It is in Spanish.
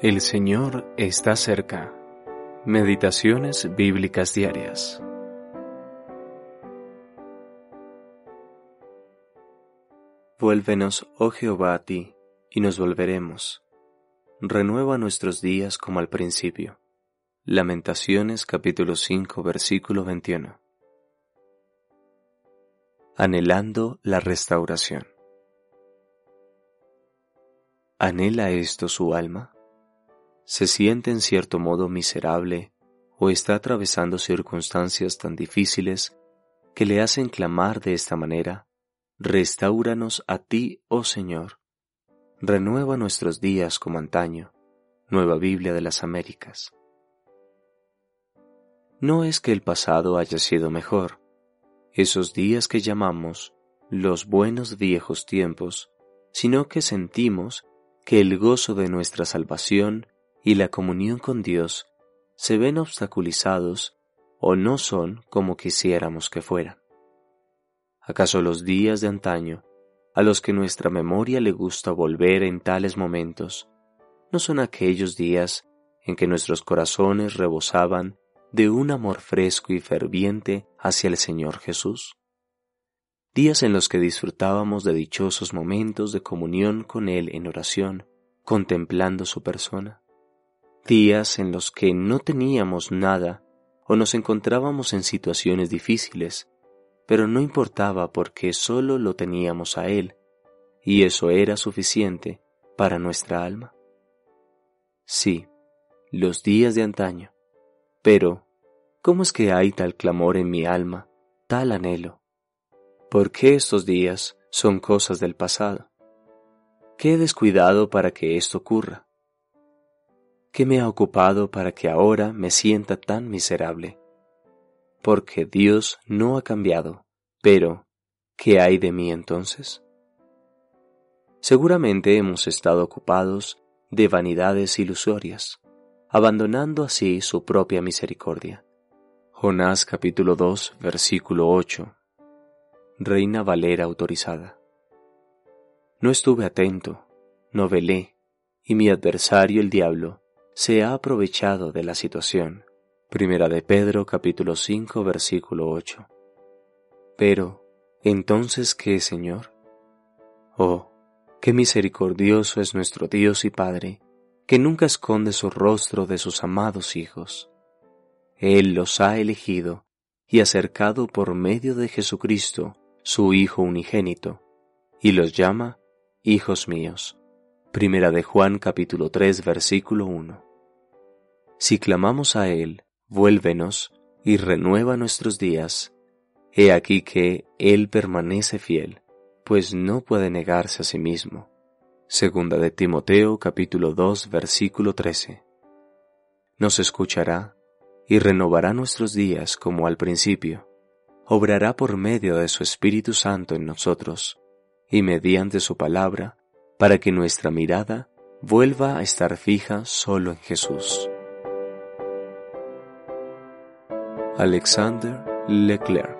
El Señor está cerca. Meditaciones bíblicas diarias. Vuélvenos, oh Jehová, a ti, y nos volveremos. Renueva nuestros días como al principio. Lamentaciones capítulo 5 versículo 21. Anhelando la restauración. ¿Anhela esto su alma? Se siente en cierto modo miserable o está atravesando circunstancias tan difíciles que le hacen clamar de esta manera, Restauranos a ti, oh Señor. Renueva nuestros días como antaño. Nueva Biblia de las Américas. No es que el pasado haya sido mejor. Esos días que llamamos los buenos viejos tiempos, sino que sentimos que el gozo de nuestra salvación y la comunión con Dios se ven obstaculizados o no son como quisiéramos que fueran. ¿Acaso los días de antaño, a los que nuestra memoria le gusta volver en tales momentos, no son aquellos días en que nuestros corazones rebosaban de un amor fresco y ferviente hacia el Señor Jesús? Días en los que disfrutábamos de dichosos momentos de comunión con Él en oración, contemplando su persona días en los que no teníamos nada o nos encontrábamos en situaciones difíciles, pero no importaba porque solo lo teníamos a Él, y eso era suficiente para nuestra alma. Sí, los días de antaño, pero ¿cómo es que hay tal clamor en mi alma, tal anhelo? ¿Por qué estos días son cosas del pasado? ¿Qué he descuidado para que esto ocurra? ¿Qué me ha ocupado para que ahora me sienta tan miserable? Porque Dios no ha cambiado, pero ¿qué hay de mí entonces? Seguramente hemos estado ocupados de vanidades ilusorias, abandonando así su propia misericordia. Jonás capítulo 2 versículo 8 Reina Valera autorizada. No estuve atento, no velé, y mi adversario el diablo se ha aprovechado de la situación. Primera de Pedro capítulo 5 versículo 8. Pero, ¿entonces qué, Señor? Oh, qué misericordioso es nuestro Dios y Padre, que nunca esconde su rostro de sus amados hijos. Él los ha elegido y acercado por medio de Jesucristo, su Hijo unigénito, y los llama hijos míos. Primera de Juan capítulo 3 versículo 1. Si clamamos a Él, vuélvenos y renueva nuestros días. He aquí que Él permanece fiel, pues no puede negarse a sí mismo. Segunda de Timoteo capítulo 2 versículo 13. Nos escuchará y renovará nuestros días como al principio. Obrará por medio de su Espíritu Santo en nosotros y mediante su palabra para que nuestra mirada vuelva a estar fija solo en Jesús. Alexander Leclerc